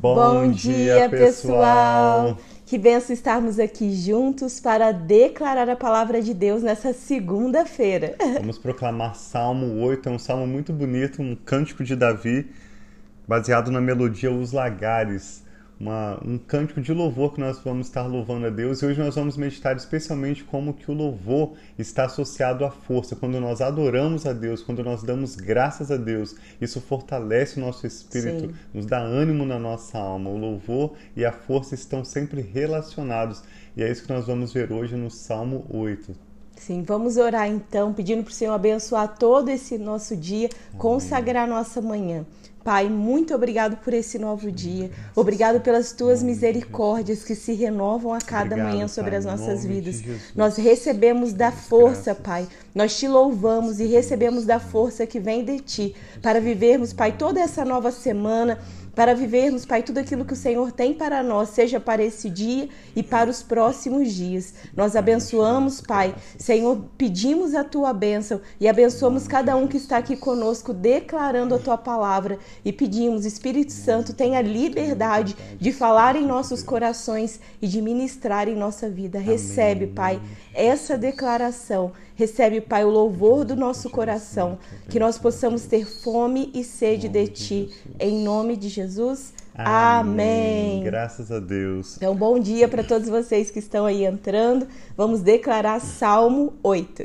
Bom, Bom dia, pessoal. pessoal! Que benção estarmos aqui juntos para declarar a palavra de Deus nessa segunda-feira. Vamos proclamar Salmo 8, é um salmo muito bonito, um cântico de Davi, baseado na melodia Os Lagares uma, um cântico de louvor que nós vamos estar louvando a Deus. E hoje nós vamos meditar especialmente como que o louvor está associado à força. Quando nós adoramos a Deus, quando nós damos graças a Deus, isso fortalece o nosso espírito, Sim. nos dá ânimo na nossa alma. O louvor e a força estão sempre relacionados. E é isso que nós vamos ver hoje no Salmo 8. Sim, vamos orar então, pedindo para o Senhor abençoar todo esse nosso dia, consagrar nossa manhã. Pai, muito obrigado por esse novo dia. Obrigado pelas tuas misericórdias que se renovam a cada obrigado, manhã sobre pai, as nossas vidas. Nós recebemos da força, Pai. Nós te louvamos e recebemos da força que vem de ti para vivermos, Pai, toda essa nova semana para vivermos, Pai, tudo aquilo que o Senhor tem para nós, seja para esse dia e para os próximos dias. Nós abençoamos, Pai. Senhor, pedimos a tua bênção e abençoamos cada um que está aqui conosco, declarando a tua palavra. E pedimos, Espírito Santo, tenha liberdade de falar em nossos corações e de ministrar em nossa vida. Recebe, Pai, essa declaração. Recebe, Pai, o louvor do nosso coração, que nós possamos ter fome e sede de Ti. Em nome de Jesus. Amém. Graças a Deus. Então, bom dia para todos vocês que estão aí entrando. Vamos declarar Salmo 8.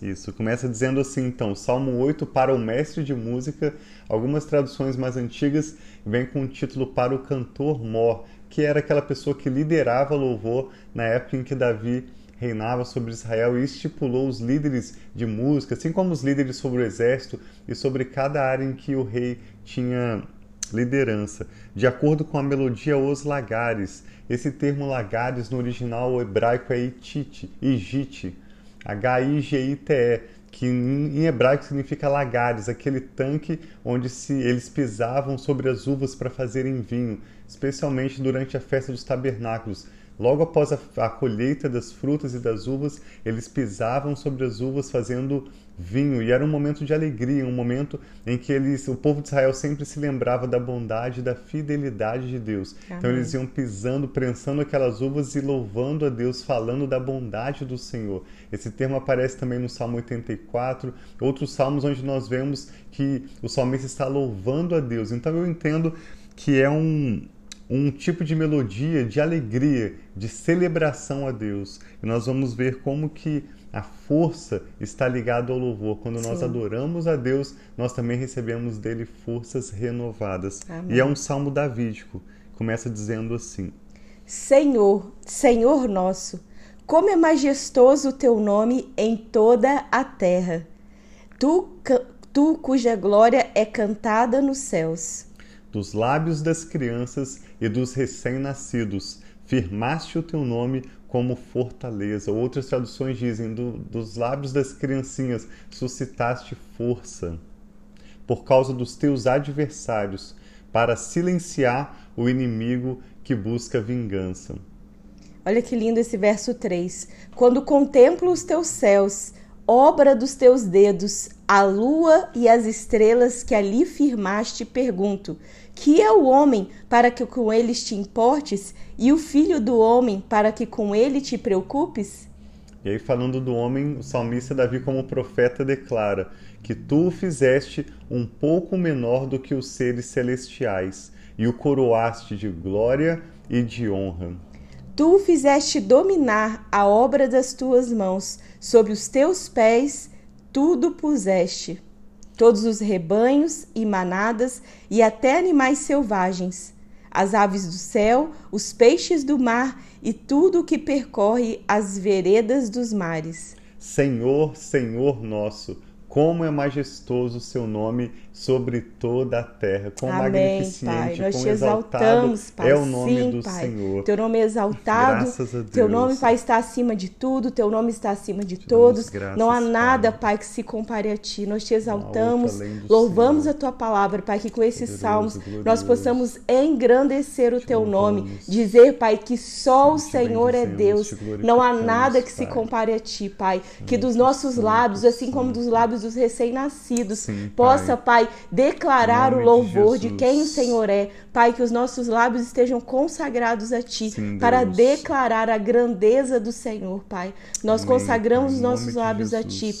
Isso, começa dizendo assim, então, Salmo 8 para o mestre de música. Algumas traduções mais antigas vêm com o título para o cantor mor, que era aquela pessoa que liderava louvor na época em que Davi reinava sobre Israel e estipulou os líderes de música, assim como os líderes sobre o exército e sobre cada área em que o rei tinha liderança, de acordo com a melodia Os Lagares. Esse termo lagares no original hebraico é itite, igite, H-I-G-I-T-E, que em hebraico significa lagares, aquele tanque onde se eles pisavam sobre as uvas para fazerem vinho, especialmente durante a festa dos tabernáculos Logo após a, a, colheita das frutas e das uvas, eles pisavam sobre as uvas fazendo vinho, e era um momento de alegria, um momento em que eles, o povo de Israel sempre se lembrava da bondade e da fidelidade de Deus. Amém. Então eles iam pisando, prensando aquelas uvas e louvando a Deus, falando da bondade do Senhor. Esse termo aparece também no Salmo 84, outros salmos onde nós vemos que o salmista está louvando a Deus. Então eu entendo que é um um tipo de melodia de alegria, de celebração a Deus. E nós vamos ver como que a força está ligada ao louvor. Quando Sim. nós adoramos a Deus, nós também recebemos dele forças renovadas. Amém. E é um salmo davídico. Começa dizendo assim: Senhor, Senhor nosso, como é majestoso o teu nome em toda a terra. Tu, tu cuja glória é cantada nos céus dos lábios das crianças e dos recém-nascidos. Firmaste o teu nome como fortaleza. Outras traduções dizem: do, dos lábios das criancinhas suscitaste força. Por causa dos teus adversários, para silenciar o inimigo que busca vingança. Olha que lindo esse verso 3. Quando contemplo os teus céus, obra dos teus dedos, a lua e as estrelas que ali firmaste, pergunto: que é o homem para que com eles te importes, e o filho do homem para que com ele te preocupes? E aí, falando do homem, o salmista Davi, como profeta, declara que tu o fizeste um pouco menor do que os seres celestiais, e o coroaste de glória e de honra. Tu fizeste dominar a obra das tuas mãos, sobre os teus pés tudo puseste todos os rebanhos e manadas e até animais selvagens, as aves do céu, os peixes do mar e tudo o que percorre as veredas dos mares. Senhor, Senhor nosso, como é majestoso o seu nome sobre toda a terra. Quão Amém, magnificente, Pai. Nós te exaltamos, Pai. é o nome Sim, do Pai. Senhor. Teu nome é exaltado. Graças a Deus. Teu nome, Pai, está acima de tudo. Teu nome está acima de todos. Graças, Não há nada, Pai, que se compare a Ti. Nós te exaltamos. Louvamos Senhor. a Tua palavra, Pai, que com esses poderoso, salmos glorioso. nós possamos engrandecer o te Teu louvamos. nome. Dizer, Pai, que só o Senhor é Deus. Não há nada que pai. se compare a Ti, Pai. Que dos nossos lábios, assim como dos lábios dos recém-nascidos, possa, pai, declarar o louvor de, de, quem o Senhor é. Pai, que os nossos lábios estejam consagrados a Ti Sim, para declarar a grandeza do Senhor, Pai. Nós Amém. consagramos os nossos lábios a Ti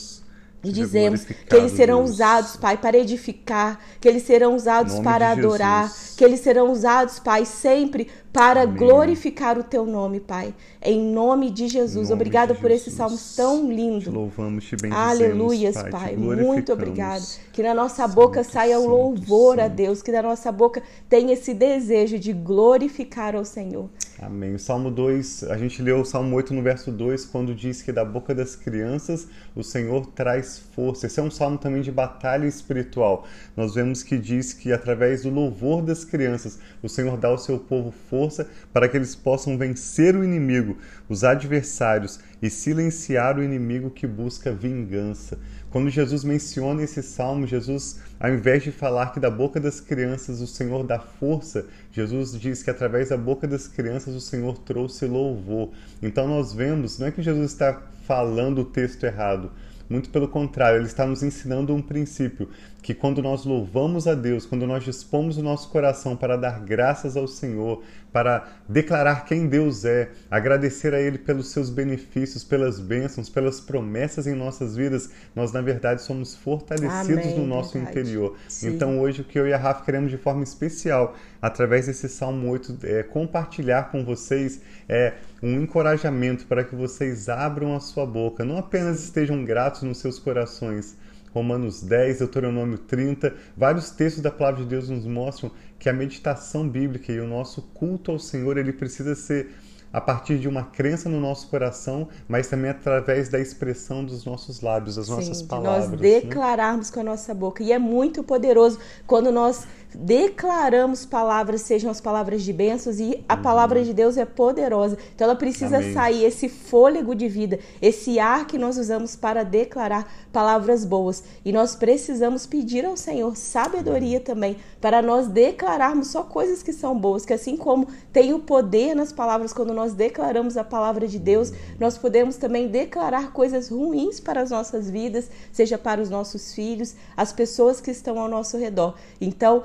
e dizemos que eles serão usados, Pai, para edificar, que eles serão usados para adorar, que eles serão usados, Pai, sempre para Amém. glorificar o teu nome, Pai. Em nome de Jesus. Nome obrigado por Jesus. esse salmo tão lindo. Te louvamos, te bendizemos, Aleluias, Pai. pai. Muito obrigado. Que na nossa boca santo, saia o louvor santo, a Deus, que na nossa boca tenha esse desejo de glorificar ao Senhor. Amém. O Salmo 2, a gente leu o Salmo 8 no verso 2, quando diz que da boca das crianças o Senhor traz força. Esse é um salmo também de batalha espiritual. Nós vemos que diz que através do louvor das crianças o Senhor dá ao seu povo força para que eles possam vencer o inimigo, os adversários e silenciar o inimigo que busca vingança. Quando Jesus menciona esse salmo, Jesus, ao invés de falar que da boca das crianças o Senhor dá força, Jesus diz que através da boca das crianças o Senhor trouxe louvor. Então nós vemos, não é que Jesus está falando o texto errado, muito pelo contrário, ele está nos ensinando um princípio que quando nós louvamos a Deus, quando nós dispomos o nosso coração para dar graças ao Senhor, para declarar quem Deus é, agradecer a Ele pelos seus benefícios, pelas bênçãos, pelas promessas em nossas vidas, nós na verdade somos fortalecidos Amém, no nosso verdade. interior. Sim. Então hoje o que eu e a Rafa queremos de forma especial, através desse Salmo 8, é compartilhar com vocês é um encorajamento para que vocês abram a sua boca, não apenas estejam gratos nos seus corações, Romanos 10, Deuteronômio 30, vários textos da palavra de Deus nos mostram que a meditação bíblica e o nosso culto ao Senhor, ele precisa ser a partir de uma crença no nosso coração, mas também através da expressão dos nossos lábios, das Sim, nossas palavras. Nós né? declararmos né? com a nossa boca. E é muito poderoso quando nós declaramos palavras, sejam as palavras de bênçãos, e a uhum. palavra de Deus é poderosa. Então ela precisa Amém. sair esse fôlego de vida, esse ar que nós usamos para declarar palavras boas. E nós precisamos pedir ao Senhor sabedoria uhum. também para nós declararmos só coisas que são boas, que assim como tem o poder nas palavras quando nós declaramos a palavra de Deus, nós podemos também declarar coisas ruins para as nossas vidas, seja para os nossos filhos, as pessoas que estão ao nosso redor. Então,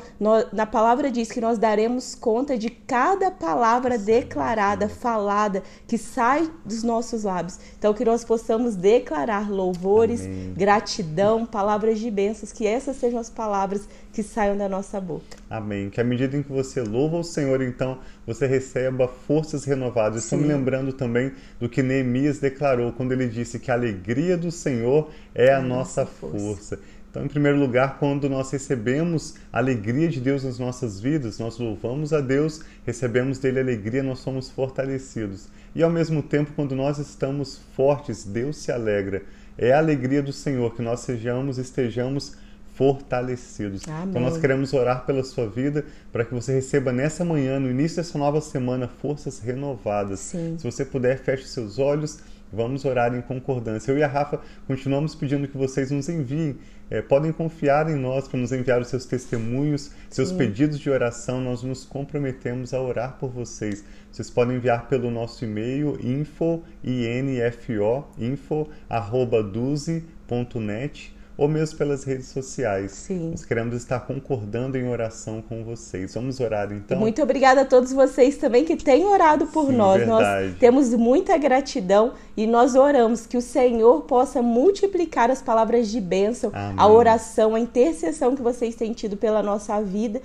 na palavra diz que nós daremos conta de cada palavra declarada, falada, que sai dos nossos lábios. Então, que nós possamos declarar louvores, Amém. gratidão, palavras de bênçãos, que essas sejam as palavras que saiam da nossa boca. Amém. Que à medida em que você louva o Senhor, então você receba forças renovadas. Estou me lembrando também do que Neemias declarou quando ele disse que a alegria do Senhor é a, a nossa, nossa força. força. Então, em primeiro lugar, quando nós recebemos a alegria de Deus nas nossas vidas, nós louvamos a Deus, recebemos dele alegria, nós somos fortalecidos. E ao mesmo tempo, quando nós estamos fortes, Deus se alegra. É a alegria do Senhor que nós sejamos, estejamos fortalecidos. Amém. Então nós queremos orar pela sua vida para que você receba nessa manhã, no início dessa nova semana, forças renovadas. Sim. Se você puder, feche seus olhos. Vamos orar em concordância. Eu e a Rafa continuamos pedindo que vocês nos enviem é, podem confiar em nós para nos enviar os seus testemunhos, seus Sim. pedidos de oração. Nós nos comprometemos a orar por vocês. Vocês podem enviar pelo nosso e-mail info, info, info arroba duze.net ou mesmo pelas redes sociais. Sim. Nós queremos estar concordando em oração com vocês. Vamos orar então. Muito obrigada a todos vocês também que têm orado por Sim, nós. Verdade. Nós temos muita gratidão e nós oramos que o Senhor possa multiplicar as palavras de bênção, Amém. a oração, a intercessão que vocês têm tido pela nossa vida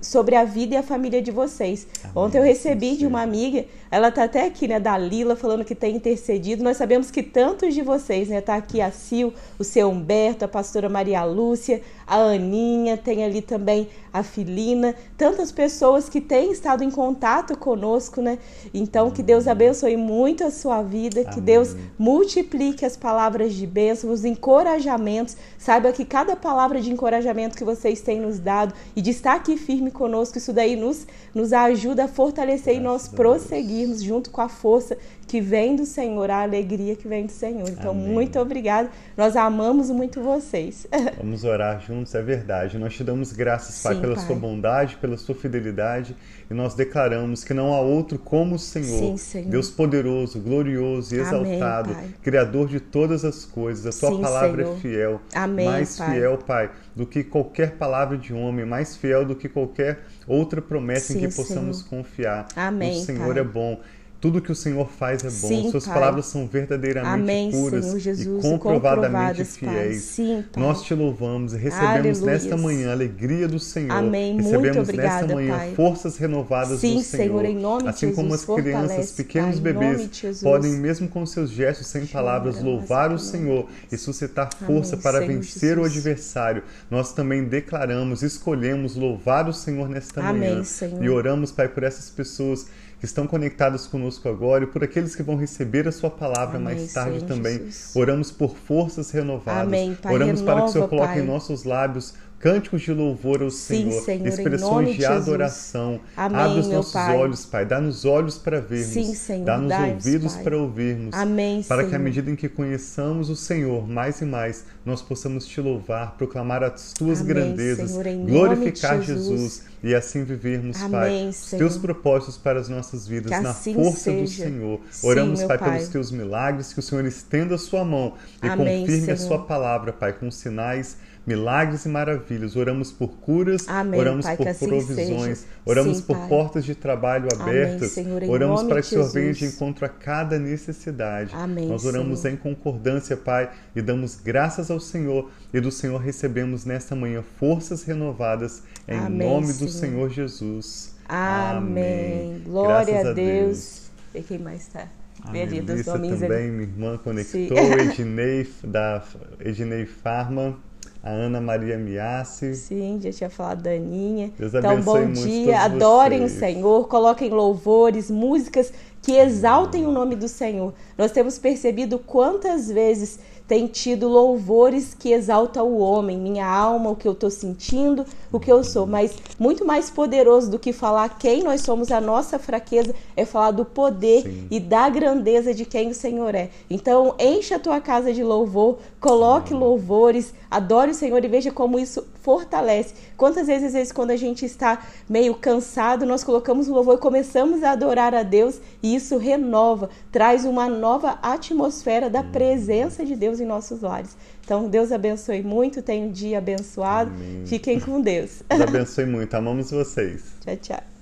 sobre a vida e a família de vocês. Amém. Ontem eu recebi de uma amiga, ela tá até aqui, né, da Lila, falando que tem intercedido. Nós sabemos que tantos de vocês, né, tá aqui a Sil, o seu Humberto, a pastora Maria Lúcia, a Aninha, tem ali também a Filina, tantas pessoas que têm estado em contato conosco, né? Então, que Deus abençoe muito a sua vida, Amém. que Deus multiplique as palavras de bênção, os encorajamentos. Saiba que cada palavra de encorajamento que vocês têm nos dado e de estar aqui firme conosco, isso daí nos, nos ajuda a fortalecer Graças e nós prosseguirmos junto com a força que vem do Senhor, a alegria que vem do Senhor. Então, Amém. muito obrigado. Nós amamos muito vocês. Vamos orar juntos, é verdade. Nós te damos graças, Pai, Sim, pela Pai. sua bondade, pela sua fidelidade, e nós declaramos que não há outro como o Senhor, Sim, Senhor. Deus poderoso, glorioso e Amém, exaltado, Pai. Criador de todas as coisas. A tua Sim, palavra Senhor. é fiel, Amém, mais Pai. fiel, Pai, do que qualquer palavra de homem, mais fiel do que qualquer outra promessa em Sim, que possamos Senhor. confiar. Amém, O Senhor Pai. é bom. Tudo que o Senhor faz é bom. Sim, Suas Pai. palavras são verdadeiramente Amém, puras Senhor Jesus, e comprovadamente fiéis. Sim. Nós te louvamos e recebemos Aleluias. nesta manhã a alegria do Senhor. Amém. Muito Recebemos obrigada, nesta manhã Pai. forças renovadas Sim, do Senhor. Senhor, em nome de assim como as crianças, pequenos Pai, bebês, podem mesmo com seus gestos sem palavras louvar o Senhor e suscitar força Amém, para Senhor vencer o Jesus. adversário. Nós também declaramos, escolhemos louvar o Senhor nesta Amém, manhã Senhor. e oramos, Pai, por essas pessoas que estão conectadas conosco agora e por aqueles que vão receber a sua palavra Amém, mais tarde Senhor também. Jesus. Oramos por forças renovadas. Amém, Pai. Oramos para que o Senhor Renova, coloque Pai. em nossos lábios cânticos de louvor ao Sim, Senhor, Senhor, em expressões de de adoração. Amém, Abre os nossos Pai. olhos, Pai. Dá-nos olhos para vermos. Sim, Senhor, Dá-nos ouvidos Pai. para ouvirmos. Amém, Para que à Senhor. medida em que conheçamos o Senhor mais e mais, nós possamos te louvar, proclamar as tuas Amém, grandezas, Senhor, glorificar Jesus. Jesus e assim vivermos, Pai, Amém, os Senhor. teus propósitos para as nossas vidas, Que na assim força do seja. Senhor. Sim, Oramos, meu Pai, Pai. pelos teus milagres, que o Senhor estenda a sua mão e confirme a Senhor. sua palavra, Pai, com sinais, milagres e maravilhas. Oramos por curas, Amém, oramos Pai, por assim provisões, seja. oramos Sim, por Pai. portas de trabalho Amém, abertas. Senhor, em oramos para que o Senhor venha de encontro a cada necessidade. Amém, Nós oramos Senhor. em concordância, Pai, e damos graças ao Senhor e do Senhor recebemos nesta manhã forças renovadas em Amém, nome do Senhor. Senhor Jesus. Amém. Glória Graças a Deus. E quem mais está? A Melissa também, minha irmã, conectou. Sim. Ednei, da Ednei Farma, a Ana Maria Miassi. Sim, já tinha falado da Aninha. Deus então, bom dia, adorem vocês. o Senhor, coloquem louvores, músicas que exaltem o nome do Senhor. Nós temos percebido quantas vezes tem tido louvores que exaltam o homem, minha alma, o que eu estou sentindo, o que eu sou. Mas muito mais poderoso do que falar quem nós somos, a nossa fraqueza, é falar do poder Sim. e da grandeza de quem o Senhor é. Então, encha a tua casa de louvor, coloque louvores, adore o Senhor e veja como isso fortalece. Quantas vezes, às vezes, quando a gente está meio cansado, nós colocamos o louvor e começamos a adorar a Deus e isso renova, traz uma nova atmosfera da presença de Deus em nossos lares. Então, Deus abençoe muito, tenha um dia abençoado. Amém. Fiquem com Deus. Deus abençoe muito. Amamos vocês. Tchau, tchau.